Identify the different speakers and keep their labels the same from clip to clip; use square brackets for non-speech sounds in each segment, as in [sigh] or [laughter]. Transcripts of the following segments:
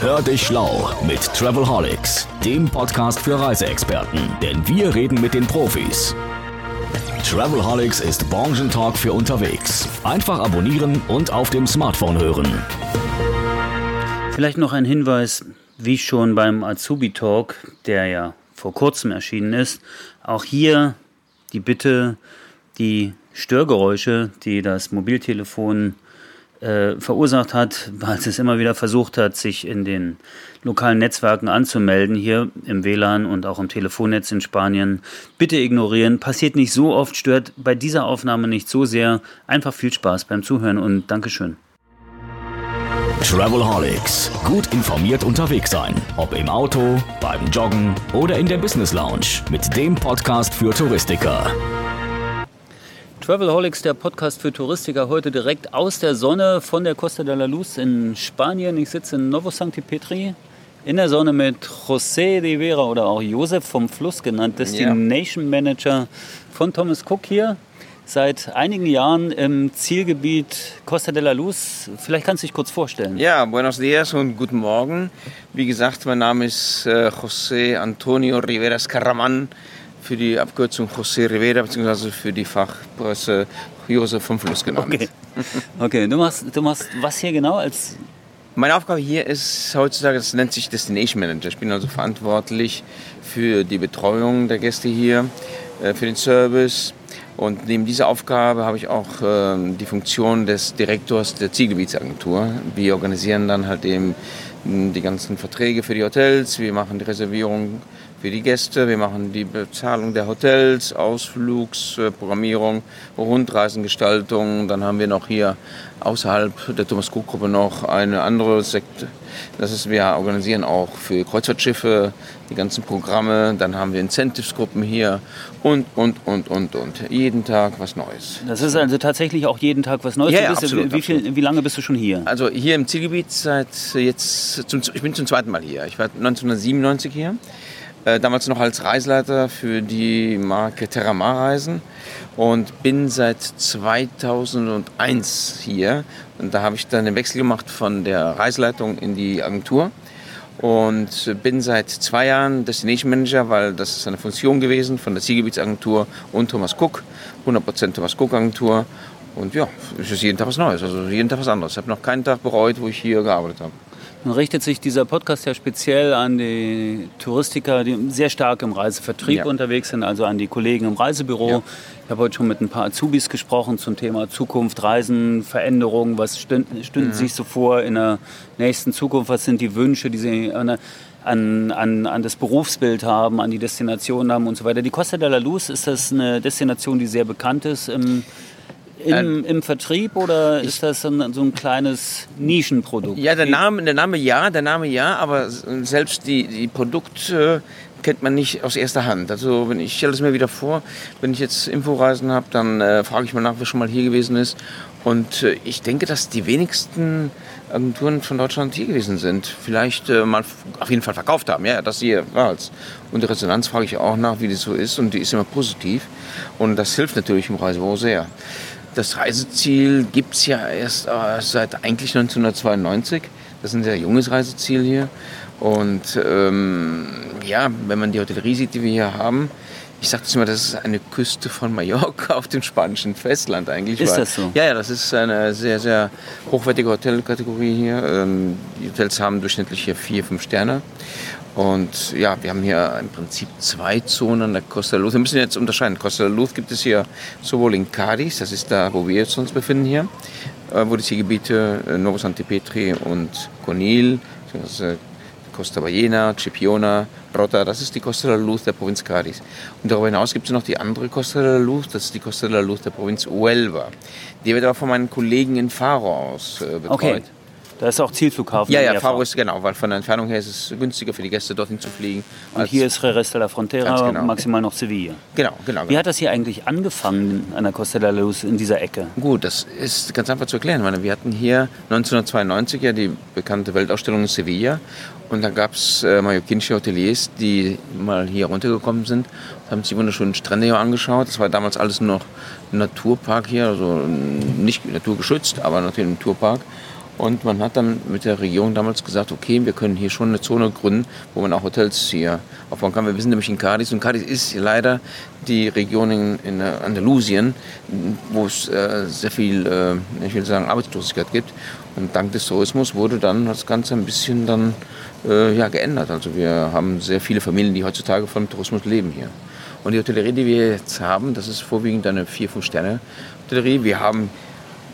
Speaker 1: Hör dich schlau mit Travelholics, dem Podcast für Reiseexperten, denn wir reden mit den Profis. Travelholics ist Branchentalk für unterwegs. Einfach abonnieren und auf dem Smartphone hören.
Speaker 2: Vielleicht noch ein Hinweis, wie schon beim Azubi Talk, der ja vor kurzem erschienen ist, auch hier die Bitte, die Störgeräusche, die das Mobiltelefon äh, verursacht hat, weil es immer wieder versucht hat, sich in den lokalen Netzwerken anzumelden, hier im WLAN und auch im Telefonnetz in Spanien. Bitte ignorieren, passiert nicht so oft, stört bei dieser Aufnahme nicht so sehr. Einfach viel Spaß beim Zuhören und Dankeschön.
Speaker 1: Travelholics. Gut informiert unterwegs sein. Ob im Auto, beim Joggen oder in der Business Lounge. Mit dem Podcast für Touristiker.
Speaker 2: Travelholics, der Podcast für Touristiker, heute direkt aus der Sonne von der Costa de la Luz in Spanien. Ich sitze in Novo Sancti Petri in der Sonne mit José Rivera oder auch Josef vom Fluss genannt, Destination ja. Manager von Thomas Cook hier. Seit einigen Jahren im Zielgebiet Costa de la Luz. Vielleicht kannst du dich kurz vorstellen.
Speaker 3: Ja, buenos dias und guten Morgen. Wie gesagt, mein Name ist äh, José Antonio Rivera Carraman für die Abkürzung José Rivera bzw. für die Fachpresse Josef vom Fluss genannt.
Speaker 2: Okay, okay. Du, machst, du machst was hier genau als
Speaker 3: meine Aufgabe hier ist heutzutage, das nennt sich Destination Manager. Ich bin also verantwortlich für die Betreuung der Gäste hier, äh, für den Service. Und neben dieser Aufgabe habe ich auch ähm, die Funktion des Direktors der Zielgebietsagentur. Wir organisieren dann halt eben die ganzen Verträge für die Hotels, wir machen die Reservierung für die Gäste. Wir machen die Bezahlung der Hotels, Ausflugsprogrammierung, Rundreisengestaltung. Dann haben wir noch hier außerhalb der Thomas Cook Gruppe noch eine andere Sekte. Das ist, wir organisieren auch für Kreuzfahrtschiffe die ganzen Programme. Dann haben wir Incentives-Gruppen hier und, und, und, und, und. Jeden Tag was Neues.
Speaker 2: Das ist also tatsächlich auch jeden Tag was Neues.
Speaker 3: Ja, ja, absolut,
Speaker 2: wie, viel, wie lange bist du schon hier?
Speaker 3: Also hier im Zielgebiet seit jetzt, zum, ich bin zum zweiten Mal hier. Ich war 1997 hier. Äh, damals noch als Reiseleiter für die Marke Terramar Reisen und bin seit 2001 hier. Und da habe ich dann den Wechsel gemacht von der Reisleitung in die Agentur und bin seit zwei Jahren Destination Manager, weil das ist eine Funktion gewesen von der Zielgebietsagentur und Thomas Cook, 100% Thomas Cook Agentur. Und ja, es ist jeden Tag was Neues, also jeden Tag was anderes. Ich habe noch keinen Tag bereut, wo ich hier gearbeitet habe.
Speaker 2: Nun richtet sich dieser Podcast ja speziell an die Touristiker, die sehr stark im Reisevertrieb ja. unterwegs sind, also an die Kollegen im Reisebüro. Ja. Ich habe heute schon mit ein paar Azubis gesprochen zum Thema Zukunft, Reisen, Veränderungen. Was stünden mhm. sich so vor in der nächsten Zukunft? Was sind die Wünsche, die sie an, an, an, an das Berufsbild haben, an die Destination haben und so weiter? Die Costa de la Luz ist das eine Destination, die sehr bekannt ist im im, im Vertrieb oder ist das so ein, so ein, kleines Nischenprodukt?
Speaker 3: Ja, der Name, der Name ja, der Name ja, aber selbst die, die Produkte kennt man nicht aus erster Hand. Also wenn ich stelle es mir wieder vor, wenn ich jetzt Inforeisen habe, dann äh, frage ich mal nach, wer schon mal hier gewesen ist. Und äh, ich denke, dass die wenigsten Agenturen von Deutschland hier gewesen sind. Vielleicht äh, mal auf jeden Fall verkauft haben, ja, das hier war es. Und die Resonanz frage ich auch nach, wie das so ist und die ist immer positiv. Und das hilft natürlich im Reisebüro sehr. Das Reiseziel gibt es ja erst äh, seit eigentlich 1992. Das ist ein sehr junges Reiseziel hier. Und ähm, ja, wenn man die Hotellerie sieht, die wir hier haben, ich sage das immer, das ist eine Küste von Mallorca [laughs] auf dem spanischen Festland eigentlich.
Speaker 2: Ist das so?
Speaker 3: Ja, ja, das ist eine sehr, sehr hochwertige Hotelkategorie hier. Ähm, die Hotels haben durchschnittlich hier vier, fünf Sterne. Und ja, wir haben hier im Prinzip zwei Zonen der Costa Luz. Wir müssen jetzt unterscheiden. Costa Luz gibt es hier sowohl in Cadiz, das ist da, wo wir uns befinden hier, äh, wo die Zielgebiete äh, Novo Sant'Petri und Conil, Costa Ballena, Cipiona, Rota, das ist die Costa de Luz der Provinz Cadiz. Und darüber hinaus gibt es noch die andere Costa de Luz, das ist die Costa de Luz der Provinz Huelva. Die wird aber von meinen Kollegen in Faro aus äh, betreut.
Speaker 2: Okay. Da ist auch Zielflughafen.
Speaker 3: Ja, ja, Faro ist genau, weil von der Entfernung her ist es günstiger für die Gäste dorthin zu fliegen.
Speaker 2: Und hier ist Jerez de la Frontera, genau. maximal noch Sevilla.
Speaker 3: Genau, genau,
Speaker 2: genau. Wie hat das hier eigentlich angefangen an der Costa de la Luz in dieser Ecke?
Speaker 3: Gut, das ist ganz einfach zu erklären. Meine, wir hatten hier 1992 ja die bekannte Weltausstellung in Sevilla und da gab es äh, mallorquinische Hoteliers, die mal hier runtergekommen sind, haben sich die wunderschönen Strände hier angeschaut. Das war damals alles noch ein Naturpark hier, also nicht naturgeschützt, aber natürlich ein Naturpark. Und man hat dann mit der Regierung damals gesagt, okay, wir können hier schon eine Zone gründen, wo man auch Hotels hier aufbauen kann. Wir sind nämlich in Cadiz und Cadiz ist leider die Region in, in Andalusien, wo es äh, sehr viel, äh, ich will sagen, Arbeitslosigkeit gibt. Und dank des Tourismus wurde dann das Ganze ein bisschen dann äh, ja, geändert. Also wir haben sehr viele Familien, die heutzutage vom Tourismus leben hier. Und die Hotellerie, die wir jetzt haben, das ist vorwiegend eine 4-5-Sterne-Hotellerie. Wir haben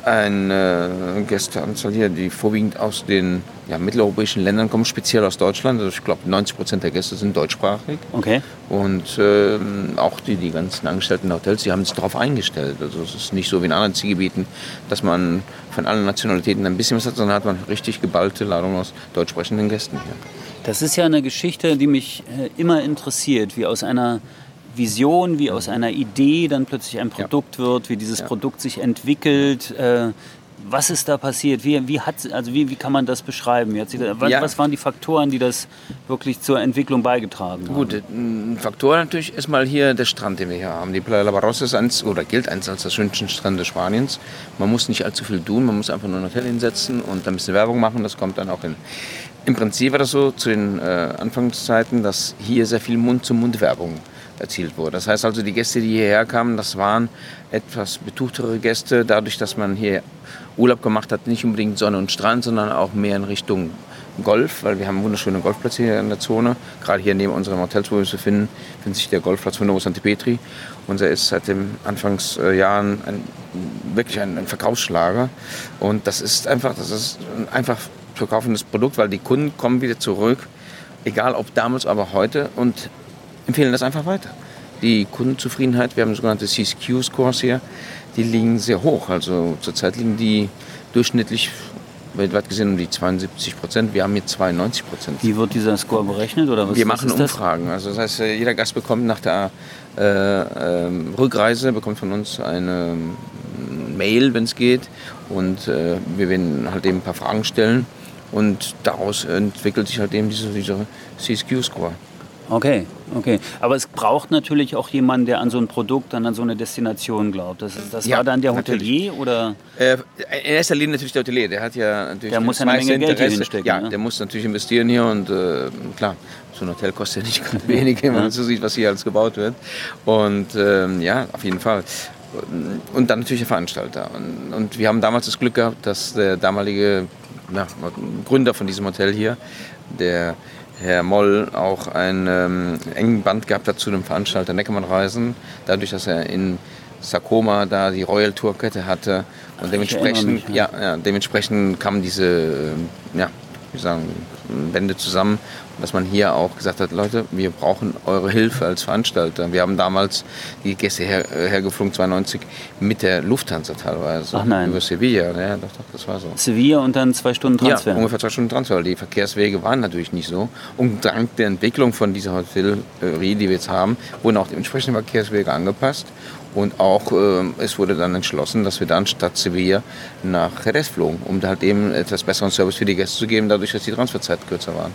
Speaker 3: eine Gästeanzahl hier, die vorwiegend aus den ja, mitteleuropäischen Ländern kommen, speziell aus Deutschland. Also ich glaube, 90 Prozent der Gäste sind deutschsprachig.
Speaker 2: Okay.
Speaker 3: Und äh, auch die, die ganzen Angestellten der Hotels, die haben sich darauf eingestellt. Also es ist nicht so wie in anderen Zielgebieten, dass man von allen Nationalitäten ein bisschen was hat, sondern hat man richtig geballte Ladung aus deutsch sprechenden Gästen hier.
Speaker 2: Das ist ja eine Geschichte, die mich äh, immer interessiert, wie aus einer Vision, wie aus einer Idee dann plötzlich ein Produkt ja. wird, wie dieses ja. Produkt sich entwickelt. Äh, was ist da passiert? Wie, wie, hat, also wie, wie kann man das beschreiben? Jetzt, was, ja. was waren die Faktoren, die das wirklich zur Entwicklung beigetragen haben?
Speaker 3: Gut, ein Faktor natürlich ist mal hier der Strand, den wir hier haben. Die Playa La Barrosa ist eins, oder gilt eins als der schönsten Strände Spaniens. Man muss nicht allzu viel tun, man muss einfach nur ein Hotel hinsetzen und ein bisschen Werbung machen. Das kommt dann auch hin. Im Prinzip war das so zu den äh, Anfangszeiten, dass hier sehr viel Mund-zu-Mund-Werbung erzielt wurde. Das heißt also, die Gäste, die hierher kamen, das waren etwas betuchtere Gäste, dadurch, dass man hier Urlaub gemacht hat, nicht unbedingt Sonne und Strand, sondern auch mehr in Richtung Golf, weil wir haben wunderschöne Golfplätze hier in der Zone. Gerade hier neben unserem Hotel, wo wir uns befinden, findet sich der Golfplatz von Novo Sant'Petri. Unser ist seit den Anfangsjahren ein, wirklich ein, ein, Verkaufsschlager. Und das ist einfach, das ist ein einfach verkaufendes Produkt, weil die Kunden kommen wieder zurück, egal ob damals, aber heute und empfehlen das einfach weiter. Die Kundenzufriedenheit, wir haben sogenannte CSQ-Scores hier, die liegen sehr hoch. Also zurzeit liegen die durchschnittlich weltweit gesehen um die 72 Prozent. Wir haben hier 92 Prozent.
Speaker 2: Wie wird dieser Score berechnet? Oder was,
Speaker 3: wir machen was Umfragen. Also das heißt, jeder Gast bekommt nach der äh, äh, Rückreise bekommt von uns eine ähm, Mail, wenn es geht. Und äh, wir werden halt eben ein paar Fragen stellen. Und daraus entwickelt sich halt eben dieser, dieser CSQ-Score.
Speaker 2: Okay, okay. Aber es braucht natürlich auch jemanden, der an so ein Produkt, dann an so eine Destination glaubt. Das, das ja, war dann der Hotelier natürlich. oder?
Speaker 3: Äh, in erster Linie natürlich der Hotelier. Der hat ja natürlich
Speaker 2: der muss eine Menge Geld hier hinstecken.
Speaker 3: Ja, ne? der muss natürlich investieren hier und äh, klar, so ein Hotel kostet ja nicht gerade [laughs] wenig, wenn man so sieht, was hier alles gebaut wird. Und ähm, ja, auf jeden Fall. Und dann natürlich der Veranstalter. Und, und wir haben damals das Glück gehabt, dass der damalige ja, Gründer von diesem Hotel hier, der Herr Moll auch einen ähm, engen Band gehabt hat zu dem Veranstalter Neckermann Reisen, dadurch, dass er in Sakoma da die Royal Tourkette hatte und dementsprechend, mich, ja. Ja, ja, dementsprechend kamen diese, äh, ja, wie sagen, Bände zusammen dass man hier auch gesagt hat, Leute, wir brauchen eure Hilfe als Veranstalter. Wir haben damals die Gäste her, hergeflogen, 92, mit der Lufthansa teilweise.
Speaker 2: Ach nein.
Speaker 3: Über Sevilla, ja, doch, doch, das war so.
Speaker 2: Sevilla und dann zwei Stunden Transfer?
Speaker 3: Ja, ungefähr zwei Stunden Transfer, weil die Verkehrswege waren natürlich nicht so. Und dank der Entwicklung von dieser Hotellerie, die wir jetzt haben, wurden auch die entsprechenden Verkehrswege angepasst. Und auch äh, es wurde dann entschlossen, dass wir dann statt Sevilla nach Jerez flogen, um halt eben etwas besseren Service für die Gäste zu geben, dadurch, dass die Transferzeiten kürzer waren.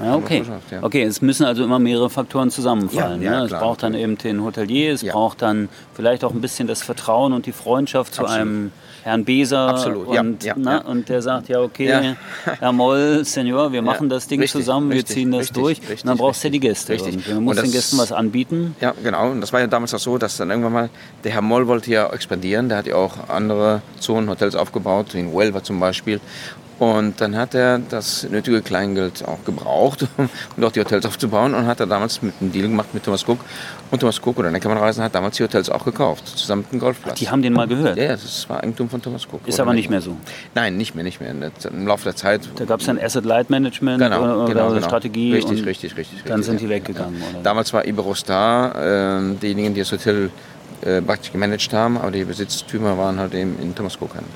Speaker 2: Ja, okay. ja. Okay, es müssen also immer mehrere Faktoren zusammenfallen. Ja, ne? Es braucht dann eben den Hotelier, es braucht dann vielleicht auch ein bisschen das Vertrauen und die Freundschaft zu Absolut. einem Herrn Beser.
Speaker 3: Absolut,
Speaker 2: und,
Speaker 3: ja,
Speaker 2: na, und der sagt, ja okay, Herr Moll, Senior, wir machen das Ding richtig, zusammen, wir richtig, ziehen das richtig, durch. und dann brauchst du ja die Gäste. Richtig. Du musst den Gästen was anbieten.
Speaker 3: Ja, genau. Und das war ja damals auch so, dass dann irgendwann mal, der Herr Moll wollte ja expandieren, der hat ja auch andere Zonen, Hotels aufgebaut, in Huelva zum Beispiel. Und dann hat er das nötige Kleingeld auch gebraucht, [laughs] um auch die Hotels aufzubauen. Und hat er damals mit einem Deal gemacht mit Thomas Cook. Und Thomas Cook oder Neckermann Reisen hat damals die Hotels auch gekauft, zusammen mit dem Golfplatz.
Speaker 2: Die haben den mal gehört?
Speaker 3: Ja, das war Eigentum von Thomas Cook.
Speaker 2: Ist aber nicht mehr so?
Speaker 3: Nein, nicht mehr, nicht mehr. Im Laufe der Zeit.
Speaker 2: Da gab es dann Asset Light Management
Speaker 3: genau,
Speaker 2: oder,
Speaker 3: genau, genau.
Speaker 2: Strategie.
Speaker 3: Richtig, richtig, richtig.
Speaker 2: Dann
Speaker 3: richtig,
Speaker 2: sind die weggegangen, ja. oder?
Speaker 3: Damals war Iberostar äh, diejenigen, die das Hotel äh, praktisch gemanagt haben, aber die Besitztümer waren halt eben in Thomas Cook Hand.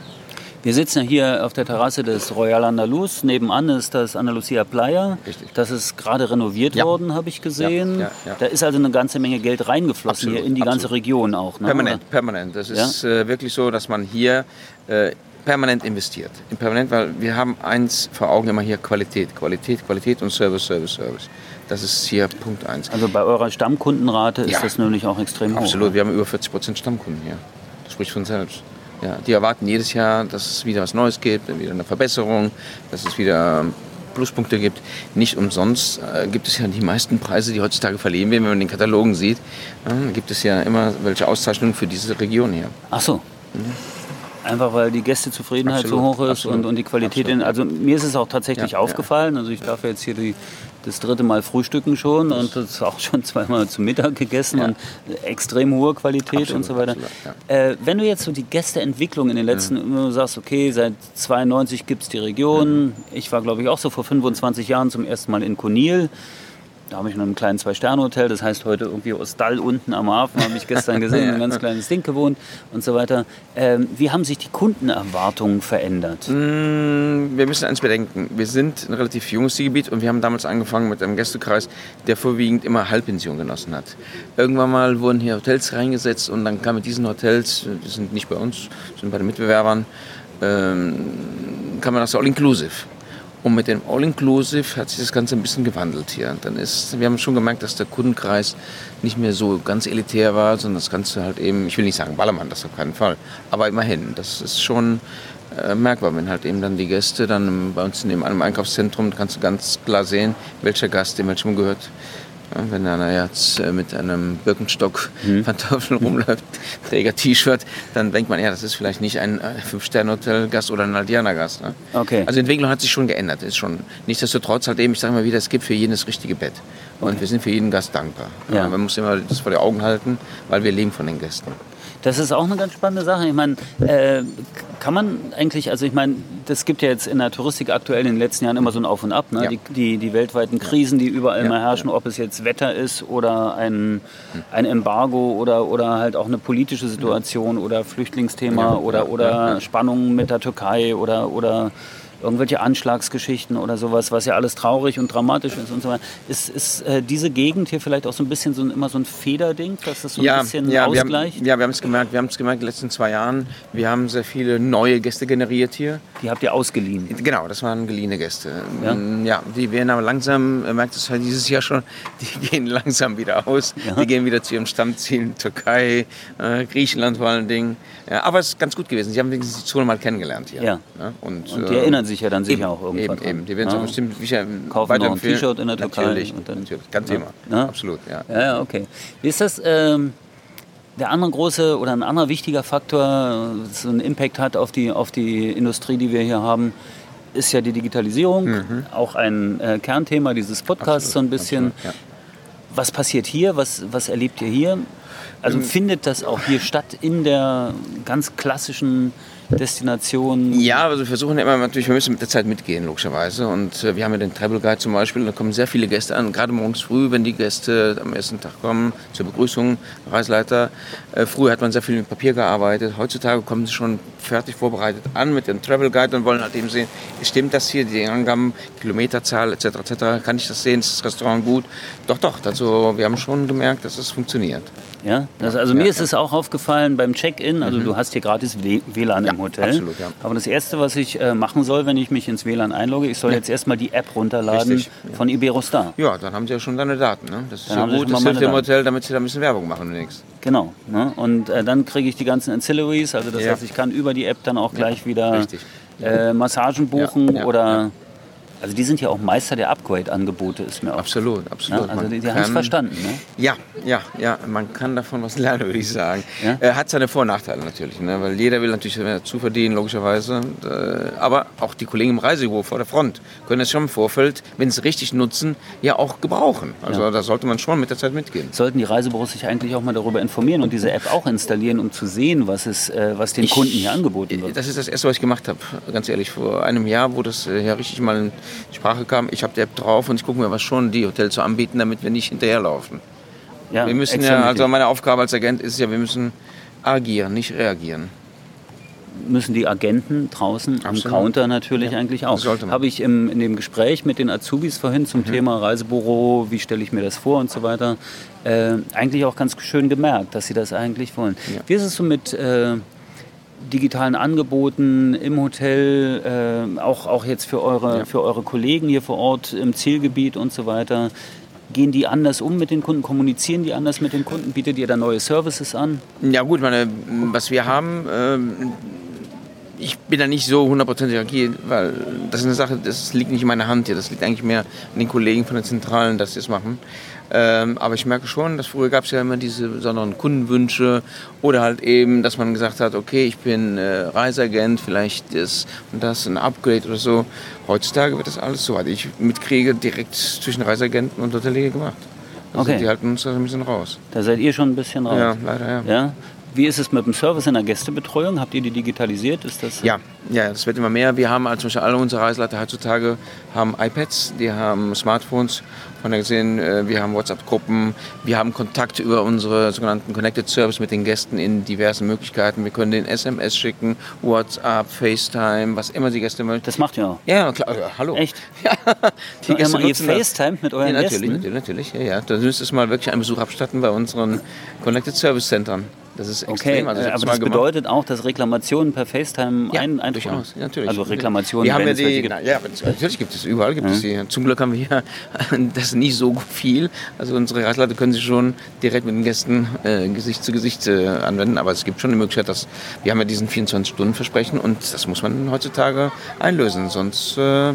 Speaker 2: Wir sitzen ja hier auf der Terrasse des Royal Andalus. Nebenan ist das Andalusia Playa. Richtig. Das ist gerade renoviert ja. worden, habe ich gesehen. Ja, ja, da ist also eine ganze Menge Geld reingeflossen absolut, hier in die absolut. ganze Region auch.
Speaker 3: Ne? Permanent, oder? permanent. Das ist äh, wirklich so, dass man hier äh, permanent investiert. Permanent, weil wir haben eins vor Augen immer hier Qualität, Qualität, Qualität und Service, Service, Service. Das ist hier Punkt eins.
Speaker 2: Also bei eurer Stammkundenrate ist das nämlich auch extrem
Speaker 3: hoch. Absolut, wir haben über 40 Prozent Stammkunden hier. Das spricht von selbst. Ja, die erwarten jedes Jahr, dass es wieder was Neues gibt, wieder eine Verbesserung, dass es wieder Pluspunkte gibt. Nicht umsonst äh, gibt es ja die meisten Preise, die heutzutage verliehen werden, wenn man den Katalogen sieht. Äh, gibt es ja immer welche Auszeichnungen für diese Region hier.
Speaker 2: Ach so. Mhm. Einfach weil die Gästezufriedenheit absolut, so hoch ist und, und die Qualität. In, also mir ist es auch tatsächlich ja, aufgefallen. Ja. Also ich darf jetzt hier die, das dritte Mal frühstücken schon und das auch schon [laughs] zweimal zu Mittag gegessen ja. und extrem hohe Qualität absolut, und so weiter. Absolut, äh, wenn du jetzt so die Gästeentwicklung in den letzten, mhm. du sagst, okay, seit 92 gibt es die Region. Mhm. Ich war, glaube ich, auch so vor 25 Jahren zum ersten Mal in Konil. Da habe ich in einem kleinen Zwei-Sterne-Hotel, das heißt heute irgendwie Ostall unten am Hafen, habe ich gestern gesehen, ein ganz kleines Ding gewohnt und so weiter. Ähm, wie haben sich die Kundenerwartungen verändert?
Speaker 3: Mm, wir müssen eins bedenken. Wir sind ein relativ junges Gebiet und wir haben damals angefangen mit einem Gästekreis, der vorwiegend immer Halbpension genossen hat. Irgendwann mal wurden hier Hotels reingesetzt und dann kam mit diesen Hotels, die sind nicht bei uns, sind bei den Mitbewerbern, ähm, kam man das All-Inclusive. Und mit dem All-Inclusive hat sich das Ganze ein bisschen gewandelt hier. Dann ist, wir haben schon gemerkt, dass der Kundenkreis nicht mehr so ganz elitär war, sondern das Ganze halt eben, ich will nicht sagen Ballermann, das auf keinen Fall, aber immerhin, das ist schon äh, merkbar, wenn halt eben dann die Gäste dann bei uns in einem Einkaufszentrum, kannst du ganz klar sehen, welcher Gast in welchem gehört. Wenn einer jetzt äh, mit einem Birkenstock mhm. Pantoffeln rumläuft, Träger T-Shirt, dann denkt man, ja, das ist vielleicht nicht ein äh, Fünf-Sterne-Hotel-Gast oder ein Aldiana-Gast. Ne? Okay. Also die Entwicklung hat sich schon geändert. Ist schon, nichtsdestotrotz halt eben, ich sage mal wieder, es gibt für jeden das richtige Bett. Und okay. wir sind für jeden Gast dankbar. Ja. Man muss immer das vor die Augen halten, weil wir leben von den Gästen.
Speaker 2: Das ist auch eine ganz spannende Sache. Ich meine, äh, kann man eigentlich, also ich meine, das gibt ja jetzt in der Touristik aktuell in den letzten Jahren immer so ein Auf und Ab. Ne? Ja. Die, die, die, weltweiten Krisen, die überall ja. mal herrschen, ob es jetzt Wetter ist oder ein, ein Embargo oder, oder halt auch eine politische Situation oder Flüchtlingsthema oder, oder Spannungen mit der Türkei oder, oder irgendwelche Anschlagsgeschichten oder sowas, was ja alles traurig und dramatisch ist und so weiter. Ist, ist äh, diese Gegend hier vielleicht auch so ein bisschen so, immer so ein Federding, dass das so
Speaker 3: ja,
Speaker 2: ein bisschen
Speaker 3: ja, ausgleicht? Wir haben, ja, wir haben es gemerkt, wir haben es gemerkt in den letzten zwei Jahren. Wir haben sehr viele neue Gäste generiert hier.
Speaker 2: Die habt ihr ausgeliehen?
Speaker 3: Genau, das waren geliehene Gäste. Ja, mm, ja die werden aber langsam, merkt es halt dieses Jahr schon, [laughs] die gehen langsam wieder aus. Ja. Die gehen wieder zu ihrem Stammziel, Türkei, äh, Griechenland vor allen Dingen. Aber es ist ganz gut gewesen. Sie haben wenigstens die Zone mal kennengelernt hier.
Speaker 2: Ja. Und, und die äh, erinnern sich ja dann sicher eben, auch irgendwann.
Speaker 3: Eben, eben. Die werden ja. bestimmt sicher
Speaker 2: Kaufen noch ein T-Shirt in der Türkei.
Speaker 3: Natürlich, dann, natürlich. Ganz Thema. Ja. Absolut,
Speaker 2: ja. Ja, okay. Wie ist das... Ähm, der andere große oder ein anderer wichtiger Faktor, so einen Impact hat auf die, auf die Industrie, die wir hier haben, ist ja die Digitalisierung. Mhm. Auch ein äh, Kernthema dieses Podcasts absolut, so ein bisschen. Absolut, ja. Was passiert hier? Was, was erlebt ihr hier? Also findet das auch hier statt in der ganz klassischen Destinationen?
Speaker 3: Ja, also wir versuchen immer natürlich, wir müssen mit der Zeit mitgehen, logischerweise. Und äh, wir haben ja den Travel Guide zum Beispiel, da kommen sehr viele Gäste an, gerade morgens früh, wenn die Gäste am ersten Tag kommen, zur Begrüßung, Reisleiter. Äh, früher hat man sehr viel mit Papier gearbeitet, heutzutage kommen sie schon fertig vorbereitet an mit dem Travel Guide und wollen halt eben sehen, stimmt das hier, die Angaben, Kilometerzahl etc. etc. Kann ich das sehen, ist das Restaurant gut? Doch, doch, also wir haben schon gemerkt, dass es funktioniert.
Speaker 2: Ja, das, also ja, mir ist es auch aufgefallen beim Check-in, also mhm. du hast hier gratis WLAN ja, im Hotel. Absolut, ja. Aber das Erste, was ich äh, machen soll, wenn ich mich ins WLAN einlogge, ich soll jetzt erstmal die App runterladen Richtig, von Iberostar.
Speaker 3: Ja, dann haben sie ja schon deine Daten. Ne? Das ist dann ja gut, das hilft dem Hotel, damit sie da ein bisschen Werbung machen demnächst.
Speaker 2: Genau. Ne? Und äh, dann kriege ich die ganzen Ancillaries, also das heißt, ich kann über die App dann auch gleich wieder äh, Massagen buchen oder also die sind ja auch Meister der Upgrade-Angebote, ist mir auch.
Speaker 3: Absolut, absolut.
Speaker 2: Ja, also die, die haben es verstanden, ne?
Speaker 3: Ja, ja, ja. Man kann davon was lernen, würde ich sagen. Ja? Er hat seine Vor- und Nachteile natürlich, ne? weil jeder will natürlich dazu verdienen, logischerweise. Äh, aber auch die Kollegen im Reisebüro vor der Front können es schon im Vorfeld, wenn sie es richtig nutzen, ja auch gebrauchen. Also ja. da sollte man schon mit der Zeit mitgehen.
Speaker 2: Sollten die Reisebüros sich eigentlich auch mal darüber informieren und diese App auch installieren, um zu sehen, was, es, äh, was den ich, Kunden hier angeboten wird?
Speaker 3: Das ist das Erste, was ich gemacht habe, ganz ehrlich. Vor einem Jahr, wo das äh, ja richtig mal Sprache kam, ich habe die App drauf und ich gucke mir, was schon die Hotels so anbieten, damit wir nicht hinterherlaufen. Ja, wir müssen ja, also meine Aufgabe als Agent ist ja, wir müssen agieren, nicht reagieren.
Speaker 2: Müssen die Agenten draußen Absolut. am Counter natürlich ja, eigentlich auch. Habe ich im, in dem Gespräch mit den Azubis vorhin zum mhm. Thema Reisebüro, wie stelle ich mir das vor und so weiter, äh, eigentlich auch ganz schön gemerkt, dass sie das eigentlich wollen. Ja. Wie ist es so mit äh, digitalen Angeboten im Hotel, äh, auch, auch jetzt für eure, ja. für eure Kollegen hier vor Ort im Zielgebiet und so weiter. Gehen die anders um mit den Kunden? Kommunizieren die anders mit den Kunden? Bietet ihr da neue Services an?
Speaker 3: Ja gut, meine, was wir haben, ähm, ich bin da nicht so hundertprozentig agil, weil das ist eine Sache, das liegt nicht in meiner Hand hier. Das liegt eigentlich mehr an den Kollegen von der Zentralen, dass sie es machen. Ähm, aber ich merke schon, dass früher gab es ja immer diese besonderen Kundenwünsche oder halt eben, dass man gesagt hat, okay, ich bin äh, Reiseagent, vielleicht ist und das ein Upgrade oder so. Heutzutage wird das alles, soweit ich mitkriege, direkt zwischen Reiseagenten und Hotelier gemacht. Also
Speaker 2: Okay.
Speaker 3: die halten uns da ein bisschen raus.
Speaker 2: Da seid ihr schon ein bisschen raus.
Speaker 3: Ja, leider ja.
Speaker 2: Ja? Wie ist es mit dem Service in der Gästebetreuung? Habt ihr die digitalisiert? Ist das
Speaker 3: Ja, ja, das wird immer mehr. Wir haben also zum Beispiel alle unsere Reiseleiter heutzutage haben iPads, die haben Smartphones. Gesehen, äh, wir haben WhatsApp-Gruppen, wir haben Kontakt über unsere sogenannten Connected Service mit den Gästen in diversen Möglichkeiten. Wir können den SMS schicken, WhatsApp, FaceTime, was immer die Gäste möchten.
Speaker 2: Das macht ihr auch.
Speaker 3: Ja, klar, ja, hallo.
Speaker 2: Echt? [laughs]
Speaker 3: Ja, die
Speaker 2: Ihr, ihr
Speaker 3: nutzen das.
Speaker 2: FaceTime mit euren
Speaker 3: Ja, natürlich,
Speaker 2: Gästen?
Speaker 3: natürlich, natürlich. Ja, ja. Da müsstest du mal wirklich einen Besuch abstatten bei unseren Connected Service Centern. Das ist
Speaker 2: Okay,
Speaker 3: extrem. Also ich
Speaker 2: äh, aber das
Speaker 3: gemacht.
Speaker 2: bedeutet auch, dass Reklamationen per FaceTime
Speaker 3: Ja,
Speaker 2: ein, ein
Speaker 3: durchaus, ja, natürlich.
Speaker 2: Also Reklamationen,
Speaker 3: wir haben ja die, na, ja, natürlich gibt es überall gibt es die. Zum Glück haben wir hier [laughs] das nicht so viel. Also unsere Reiseleiter können sich schon direkt mit den Gästen äh, Gesicht zu Gesicht äh, anwenden, aber es gibt schon die Möglichkeit, dass wir haben ja diesen 24 Stunden Versprechen und das muss man heutzutage einlösen, sonst äh,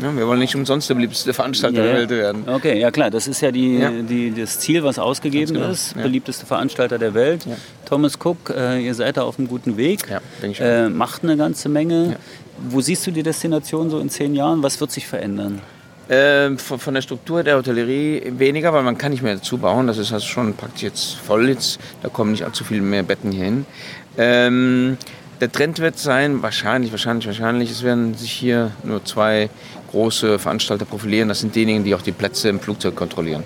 Speaker 3: ja, wir wollen nicht umsonst der beliebteste Veranstalter der Welt werden.
Speaker 2: Okay, ja klar, das ist ja, die,
Speaker 3: Ja.
Speaker 2: die, das Ziel, was ausgegeben
Speaker 3: genau,
Speaker 2: ist.
Speaker 3: ja.
Speaker 2: Beliebteste Veranstalter der Welt.
Speaker 3: Ja.
Speaker 2: Thomas Cook, äh, ihr seid da auf einem guten Weg.
Speaker 3: Ja, denke ich
Speaker 2: äh, macht eine ganze Menge.
Speaker 3: Ja.
Speaker 2: Wo siehst du die Destination so in zehn Jahren? Was wird sich verändern?
Speaker 3: Ähm, von, von der Struktur der Hotellerie weniger, weil man kann nicht mehr dazu bauen. Das ist also schon praktisch jetzt voll. Jetzt, da kommen nicht allzu viele mehr Betten hier hin. Ähm, der Trend wird sein, wahrscheinlich, wahrscheinlich, wahrscheinlich, es werden sich hier nur zwei große Veranstalter profilieren. Das sind diejenigen, die auch die Plätze im Flugzeug kontrollieren.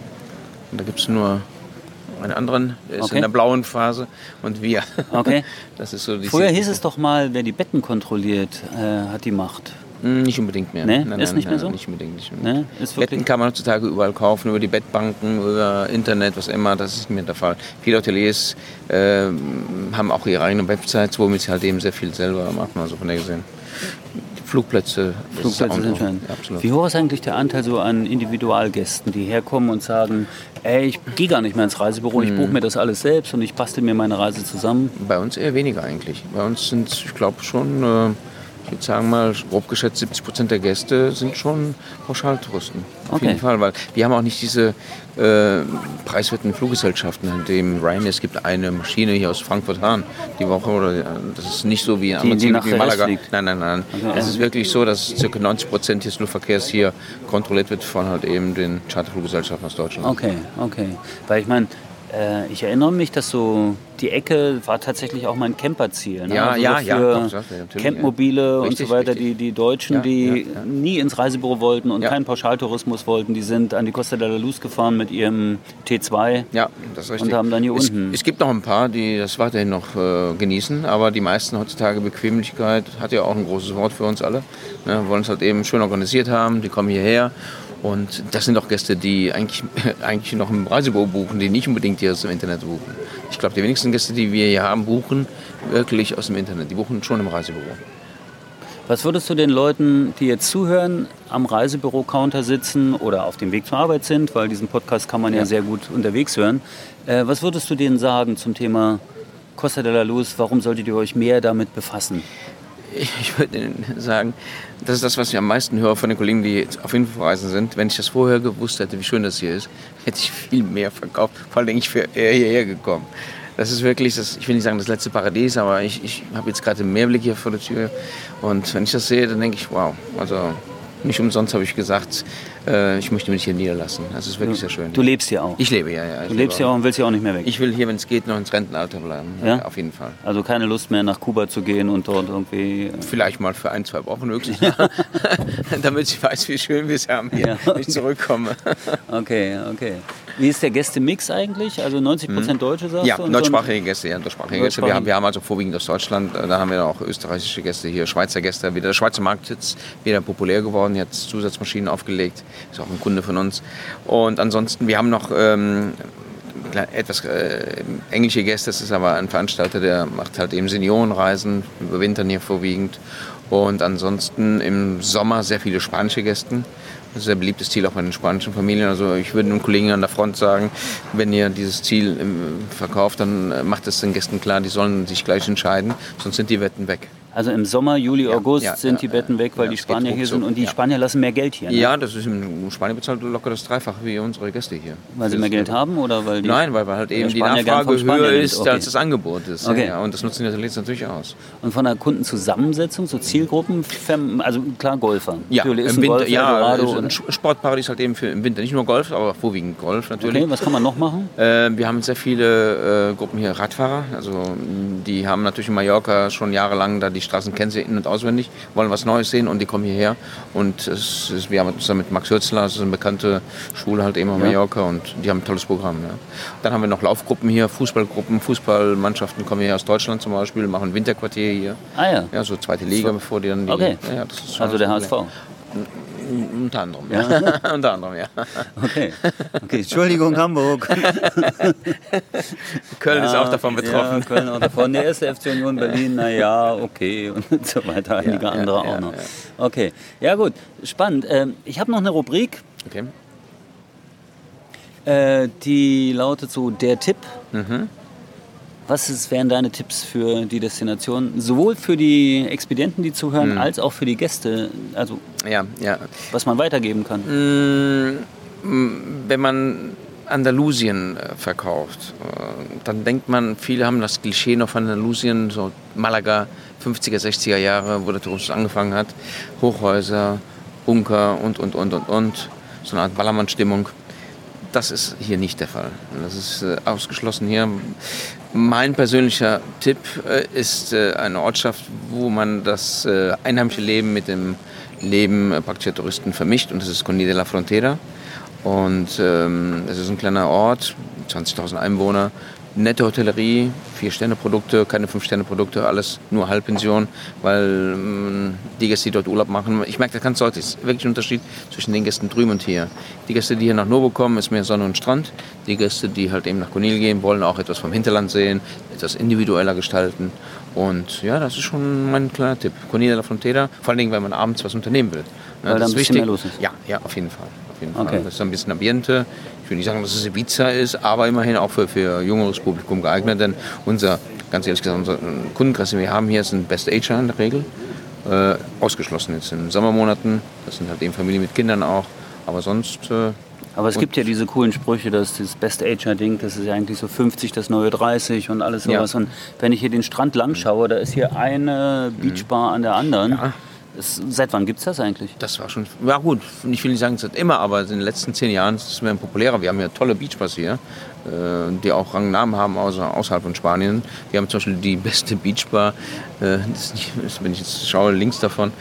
Speaker 3: Und da gibt es nur einen anderen, der ist
Speaker 2: Okay.
Speaker 3: in der blauen Phase und wir.
Speaker 2: Okay. [laughs]
Speaker 3: Das ist so die
Speaker 2: Früher hieß es doch mal, wer die Betten kontrolliert, äh, hat die Macht.
Speaker 3: Hm, Nicht unbedingt mehr.
Speaker 2: Nee? Ist nicht mehr so?
Speaker 3: Nicht unbedingt. Nicht unbedingt.
Speaker 2: Ne? Wirklich,
Speaker 3: Betten kann man heutzutage überall kaufen, über die Bettbanken, über Internet, was immer. Das ist nicht mehr der Fall. Viele Hoteliers ähm, haben auch ihre eigene Websites, womit sie halt eben sehr viel selber machen. Also von der gesehen. Flugplätze,
Speaker 2: Flugplätze sind.
Speaker 3: Ja, absolut.
Speaker 2: Wie hoch ist eigentlich der Anteil so an Individualgästen, die herkommen und sagen, ey, ich gehe gar nicht mehr ins Reisebüro,
Speaker 3: Mhm.
Speaker 2: ich buche mir das alles selbst und ich bastel mir meine Reise zusammen?
Speaker 3: Bei uns eher weniger eigentlich. Bei uns sind, ich glaube schon, äh, ich würde sagen mal, grob geschätzt 70 Prozent der Gäste sind schon Pauschaltouristen. Auf
Speaker 2: Okay.
Speaker 3: jeden Fall, weil wir haben auch nicht diese äh, preiswerten Fluggesellschaften, in dem Ryanair, es gibt eine Maschine hier aus Frankfurt-Hahn die Woche, oder das ist nicht so wie in anderen
Speaker 2: die
Speaker 3: Zielen
Speaker 2: nach
Speaker 3: wie
Speaker 2: Rest
Speaker 3: Malaga. Nein, nein, nein.
Speaker 2: Okay.
Speaker 3: Es ist wirklich so, dass ca. 90 Prozent des Luftverkehrs hier kontrolliert wird von halt eben den Charterfluggesellschaften aus Deutschland.
Speaker 2: Okay, okay. Weil ich meine, äh, ich erinnere mich, dass so die Ecke war tatsächlich auch mein Camperziel. Ne?
Speaker 3: Ja, ja,
Speaker 2: so
Speaker 3: ja, doch, ja, natürlich,
Speaker 2: Campmobile
Speaker 3: ja.
Speaker 2: und
Speaker 3: Richtig,
Speaker 2: so weiter,
Speaker 3: richtig.
Speaker 2: die, die Deutschen,
Speaker 3: Ja,
Speaker 2: die
Speaker 3: ja, ja.
Speaker 2: nie ins Reisebüro wollten und keinen Pauschaltourismus wollten, die sind an die Costa de la Luz gefahren mit ihrem T2.
Speaker 3: Ja, das ist richtig.
Speaker 2: Und haben dann hier
Speaker 3: es,
Speaker 2: unten-
Speaker 3: Es gibt noch ein paar, die das weiterhin noch äh, genießen, aber die meisten heutzutage Bequemlichkeit hat ja auch ein großes Wort für uns alle. Ne, wollen es halt eben schön organisiert haben, die kommen hierher. Und das sind auch Gäste, die eigentlich, [laughs] eigentlich noch im Reisebüro buchen, die nicht unbedingt hier aus dem Internet buchen. Ich glaube, die wenigsten Gäste, die wir hier haben, buchen wirklich aus dem Internet. Die buchen schon im Reisebüro.
Speaker 2: Was würdest du den Leuten, die jetzt zuhören, am Reisebüro-Counter sitzen oder auf dem Weg zur Arbeit sind, weil diesen Podcast kann man ja,
Speaker 3: Ja.
Speaker 2: sehr gut unterwegs hören, äh, was würdest du denen sagen zum Thema Costa de la Luz? Warum solltet ihr euch mehr damit befassen? [laughs]
Speaker 3: Ich würde Ihnen sagen, das ist das, was ich am meisten höre von den Kollegen, die auf Inforeisen sind. Wenn ich das vorher gewusst hätte, wie schön das hier ist, [laughs] hätte ich viel mehr verkauft. Vor allem, ich wäre eher hierher gekommen. Das ist wirklich, das, ich will nicht sagen das letzte Paradies, aber ich, ich habe jetzt gerade einen Mehrblick hier vor der Tür. Und wenn ich das sehe, dann denke ich, wow. Also nicht umsonst habe ich gesagt, äh, ich möchte mich hier niederlassen. Das ist wirklich sehr schön.
Speaker 2: Du lebst hier auch.
Speaker 3: ich lebe, ja, ja. Ich
Speaker 2: du lebst hier auch und willst hier auch nicht mehr weg.
Speaker 3: Ich will hier, wenn es geht, noch ins Rentenalter bleiben.
Speaker 2: Ja?
Speaker 3: Auf jeden Fall.
Speaker 2: also keine Lust mehr nach Kuba zu gehen und dort irgendwie. äh,
Speaker 3: Vielleicht mal für ein, zwei Wochen höchstens. [laughs] Damit ich weiß, wie schön wir es haben hier,
Speaker 2: Ja.
Speaker 3: wenn ich zurückkomme. [laughs]
Speaker 2: Okay, okay. Wie ist der Gästemix eigentlich? Also 90 Prozent Deutsche sagst.
Speaker 3: Ja,
Speaker 2: du?
Speaker 3: deutschsprachige Gäste, ja, deutschsprachige Gäste. Wir haben, wir haben also vorwiegend aus Deutschland, äh, da haben wir auch österreichische Gäste hier, Schweizer Gäste. Wieder der Schweizer Markt ist wieder populär geworden, jetzt Zusatzmaschinen aufgelegt, ist auch ein Kunde von uns. Und ansonsten, wir haben noch ähm, etwas äh, englische Gäste, das ist aber ein Veranstalter, der macht halt eben Seniorenreisen, überwintern hier vorwiegend. Und ansonsten im Sommer sehr viele spanische Gäste. Das ist ein beliebtes Ziel auch bei den spanischen Familien. Also ich würde den Kollegen an der Front sagen, wenn ihr dieses Ziel ähm, verkauft, dann äh, macht es den Gästen klar, die sollen sich gleich entscheiden, sonst sind die Wetten weg.
Speaker 2: Also im Sommer, Juli, August ja, sind ja, die Betten weg, weil die Spanier hier sind und die Spanier lassen mehr Geld hier.
Speaker 3: Ne? Ja, das ist in Spanien bezahlt locker das Dreifache wie unsere Gäste hier.
Speaker 2: Weil sie mehr Geld haben oder weil die
Speaker 3: Nein, weil halt eben die Nachfrage höher ist okay. als das Angebot ist. Okay. Ja, und das nutzen die natürlich aus.
Speaker 2: Und von der Kundenzusammensetzung, so Zielgruppen, also klar Golfer.
Speaker 3: Ja, im Winter, Golfer, ja, ein Sportparadies halt eben für im Winter nicht nur Golf, aber vorwiegend Golf natürlich.
Speaker 2: Okay, was kann man noch machen?
Speaker 3: Äh, wir haben sehr viele äh, Gruppen hier Radfahrer, also die haben natürlich in Mallorca schon jahrelang da die Straßen kennen sie in und auswendig, wollen was Neues sehen und die kommen hierher. Und es ist, wir haben zusammen mit Max Hürzler, das ist eine bekannte Schule halt eben in Mallorca und die haben ein tolles Programm. Ja. Dann haben wir noch Laufgruppen hier, Fußballgruppen, Fußballmannschaften kommen hier aus Deutschland zum Beispiel, machen Winterquartier hier.
Speaker 2: Ah ja.
Speaker 3: Ja, so zweite Liga, bevor die dann die.
Speaker 2: Okay.
Speaker 3: Ja,
Speaker 2: also der HSV.
Speaker 3: Unter anderem, ja. ja. [laughs] Unter anderem, ja.
Speaker 2: Okay. okay. Entschuldigung, Hamburg. [laughs]
Speaker 3: Köln ja, ist auch davon betroffen.
Speaker 2: Ja, Köln auch davon. Der erste FC Union Berlin, naja, okay. Und [laughs] so weiter. Einige andere auch noch. Okay. Ja, gut. Spannend. Ähm, ich habe noch eine Rubrik.
Speaker 3: Okay.
Speaker 2: Äh, die lautet so: Der Tipp. Mhm. Was ist, wären deine Tipps für die Destination? Sowohl für die Expedienten, die zuhören, mhm. als auch für die Gäste. Also,
Speaker 3: ja, ja.
Speaker 2: was man weitergeben kann.
Speaker 3: Mm, wenn man Andalusien äh, verkauft, äh, dann denkt man, viele haben das Klischee noch von Andalusien, so Malaga, 50er, 60er Jahre, wo der Tourismus angefangen hat. Hochhäuser, Bunker und, und, und, und, und. So eine Art Ballermann-Stimmung. Das ist hier nicht der Fall. Das ist äh, ausgeschlossen hier. Mein persönlicher Tipp äh, ist äh, eine Ortschaft, wo man das äh, einheimische Leben mit dem Leben praktischer Touristen vermischt und das ist Conil de la Frontera. Und ähm, es ist ein kleiner Ort, 20.000 Einwohner, nette Hotellerie, Vier-Sterne-Produkte, keine Fünf-Sterne-Produkte, alles nur Halbpension, weil ähm, die Gäste, die dort Urlaub machen, ich merke, da ganz deutlich, ist wirklich ein Unterschied zwischen den Gästen drüben und hier. Die Gäste, die hier nach Novo kommen, ist mehr Sonne und Strand. Die Gäste, die halt eben nach Conil gehen, wollen auch etwas vom Hinterland sehen, etwas individueller gestalten. Und ja, das ist schon mein kleiner Tipp. Conil de la Frontera, vor allen Dingen, wenn man abends was unternehmen will.
Speaker 2: Ja, weil das ist wichtig. Mehr los ist.
Speaker 3: Ja, ja, auf jeden Fall. Auf jeden Fall. Das ist ein bisschen Ambiente, will nicht sagen, dass es Ibiza ist, aber immerhin auch für, für jüngeres Publikum geeignet, denn unser, ganz ehrlich gesagt, unser Kundenkreis, den wir haben hier, sind Best Ager in der Regel. Äh, ausgeschlossen jetzt in Sommermonaten, das sind halt eben Familien mit Kindern auch, aber sonst... Äh,
Speaker 2: aber es gibt ja diese coolen Sprüche, dass das Best Ager-Ding, das ist ja eigentlich so 50, das neue 30 und alles sowas. Ja. Und wenn ich hier den Strand lang schaue, da ist hier eine Beachbar an der anderen. Ja. Es, seit wann gibt es das eigentlich?
Speaker 3: Das war schon, ja gut, ich will nicht sagen seit immer, aber in den letzten zehn Jahren ist es mehr populärer. Wir haben ja tolle Beachbars hier, äh, die auch Rangnamen haben außer, außerhalb von Spanien. Wir haben zum Beispiel die beste Beachbar, äh, das nicht, wenn ich jetzt schaue, links davon,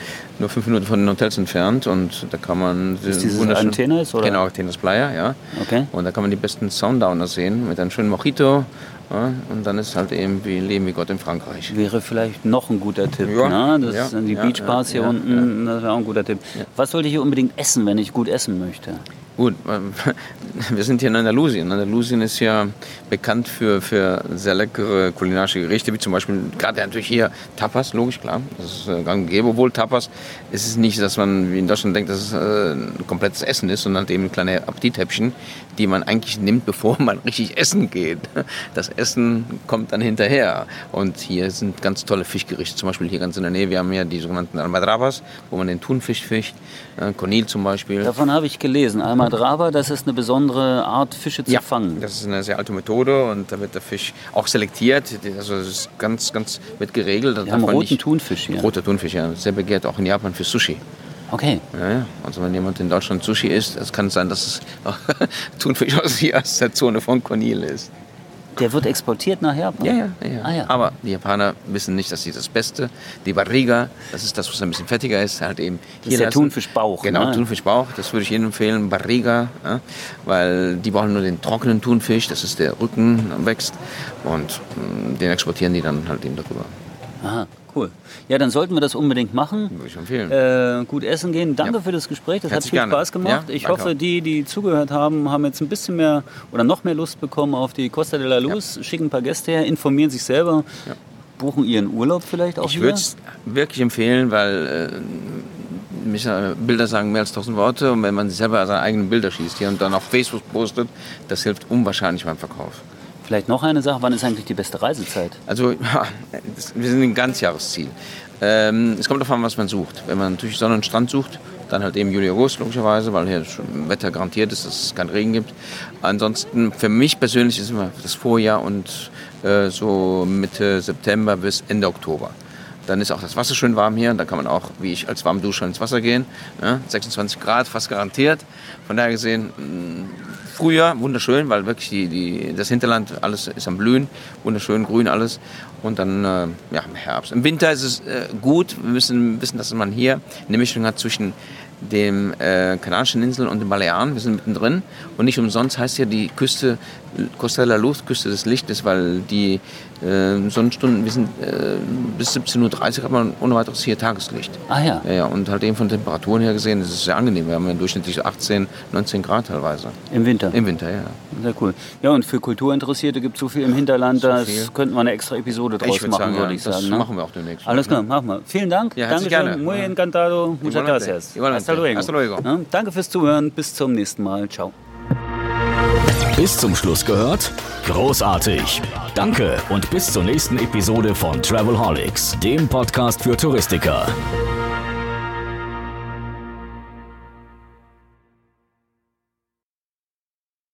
Speaker 3: nur fünf Minuten von den Hotels entfernt und da kann man...
Speaker 2: Ist dieses Antenas? Oder?
Speaker 3: Genau, Antenas Playa, ja.
Speaker 2: Okay.
Speaker 3: Und da kann man die besten Sundowner sehen mit einem schönen Mojito, ja, und dann ist halt eben wie Leben wie Gott in Frankreich.
Speaker 2: Wäre vielleicht noch ein guter Tipp. Ja, ne? Das ja, sind die ja, Beachbars hier unten, das wäre auch ein guter Tipp. Was sollte ich hier unbedingt essen, wenn ich gut essen möchte?
Speaker 3: Gut, [laughs] wir sind hier in Andalusien. Andalusien ist ja bekannt für, für sehr leckere kulinarische Gerichte, wie zum Beispiel gerade natürlich hier Tapas, logisch, klar. Das ist äh, gang und gäbe. Obwohl Tapas ist es nicht, dass man wie in Deutschland denkt, dass es äh, ein komplettes Essen ist, sondern eben kleine Appetithäppchen, die man eigentlich nimmt, [laughs] bevor man richtig essen geht. Das Essen kommt dann hinterher. Und hier sind ganz tolle Fischgerichte, zum Beispiel hier ganz in der Nähe. Wir haben ja die sogenannten Almadrabas, wo man den Thunfisch fischt, Conil zum Beispiel.
Speaker 2: Davon habe ich gelesen. Almadrabas Madraba, das ist eine besondere Art, Fische zu
Speaker 3: ja,
Speaker 2: fangen.
Speaker 3: Das ist eine sehr alte Methode und da wird der Fisch auch selektiert. Also das ist ganz, ganz wird geregelt.
Speaker 2: Wir haben roten Thunfisch hier.
Speaker 3: Roter Thunfisch, ja. Sehr begehrt auch in Japan für Sushi.
Speaker 2: Okay.
Speaker 3: Ja. Also wenn jemand in Deutschland Sushi isst, es kann sein, dass es [laughs] Thunfisch aus der Zone von Cornel ist.
Speaker 2: Der wird exportiert nach Japan?
Speaker 3: Ja, ja. ja. Ah, ja. Aber die Japaner wissen nicht, dass sie das Beste, die Barriga, das ist das, was ein bisschen fettiger ist, halt eben
Speaker 2: hier Das ist der Thunfischbauch.
Speaker 3: Genau, ne? Thunfischbauch, das würde ich Ihnen empfehlen, Barriga, ja, weil die brauchen nur den trockenen Thunfisch, das ist der Rücken, wächst und mh, mm, den exportieren die dann halt eben darüber.
Speaker 2: Aha. Cool. Ja, dann sollten wir das unbedingt machen.
Speaker 3: Würde ich empfehlen.
Speaker 2: Äh, gut essen gehen. Danke ja. für das Gespräch. Das Herzlich hat viel gerne. Spaß gemacht. Ja, ich hoffe, auch. die, die zugehört haben, haben jetzt ein bisschen mehr oder noch mehr Lust bekommen auf die Costa de la Luz. Ja. Schicken ein paar Gäste her, informieren sich selber. buchen Ihren Urlaub vielleicht auch
Speaker 3: Ich würde es wirklich empfehlen, weil äh, Bilder sagen mehr als tausend Worte und wenn man selber seine eigenen Bilder schießt hier und dann auf Facebook postet, das hilft unwahrscheinlich beim Verkauf.
Speaker 2: Vielleicht noch eine Sache, wann ist eigentlich die beste Reisezeit?
Speaker 3: Also ja, wir sind ein Ganzjahresziel. Ähm, es kommt davon an, was man sucht. Wenn man natürlich Sonne und Strand sucht, dann halt eben Juli, August logischerweise, weil hier schon Wetter garantiert ist, dass es keinen Regen gibt. Ansonsten für mich persönlich ist immer das Vorjahr und äh, so Mitte September bis Ende Oktober. Dann ist auch das Wasser schön warm hier. Da kann man auch, wie ich, als Warmduscher ins Wasser gehen. Ja, 26 Grad, fast garantiert. Von daher gesehen, Frühjahr wunderschön, weil wirklich die, die, das Hinterland, alles ist am Blühen. Wunderschön, grün alles. Und dann äh, ja, im Herbst. Im Winter ist es äh, gut. Wir müssen wissen, dass man hier eine Mischung hat zwischen den äh, Kanarischen Inseln und den Balearen. Wir sind mittendrin. Und nicht umsonst heißt ja die Küste Costa de la Luz, Küste des Lichtes, weil die äh, Sonnenstunden, wir sind äh, bis 17.30 Uhr hat man ohne weiteres hier Tageslicht.
Speaker 2: Ah ja.
Speaker 3: ja. ja. Und halt eben von Temperaturen her gesehen, das ist sehr angenehm. Wir haben ja durchschnittlich 18, 19 Grad teilweise.
Speaker 2: Im Winter?
Speaker 3: Im Winter, ja.
Speaker 2: Sehr cool. Ja, und für Kulturinteressierte gibt es so viel im Hinterland, so da könnten wir eine extra Episode draus
Speaker 3: ich
Speaker 2: machen,
Speaker 3: sagen,
Speaker 2: würde ich
Speaker 3: das
Speaker 2: sagen.
Speaker 3: Das ne? machen wir auch demnächst.
Speaker 2: Alles klar, machen wir. Vielen Dank.
Speaker 3: Ja, Dankeschön. gerne.
Speaker 2: Muy encantado. Muchas gracias.
Speaker 3: Hasta luego. Hasta luego.
Speaker 2: Ja, danke fürs Zuhören. Bis zum nächsten Mal. Ciao.
Speaker 1: Bis zum Schluss gehört? Großartig! Danke und bis zur nächsten Episode von Travelholics, dem Podcast für Touristiker.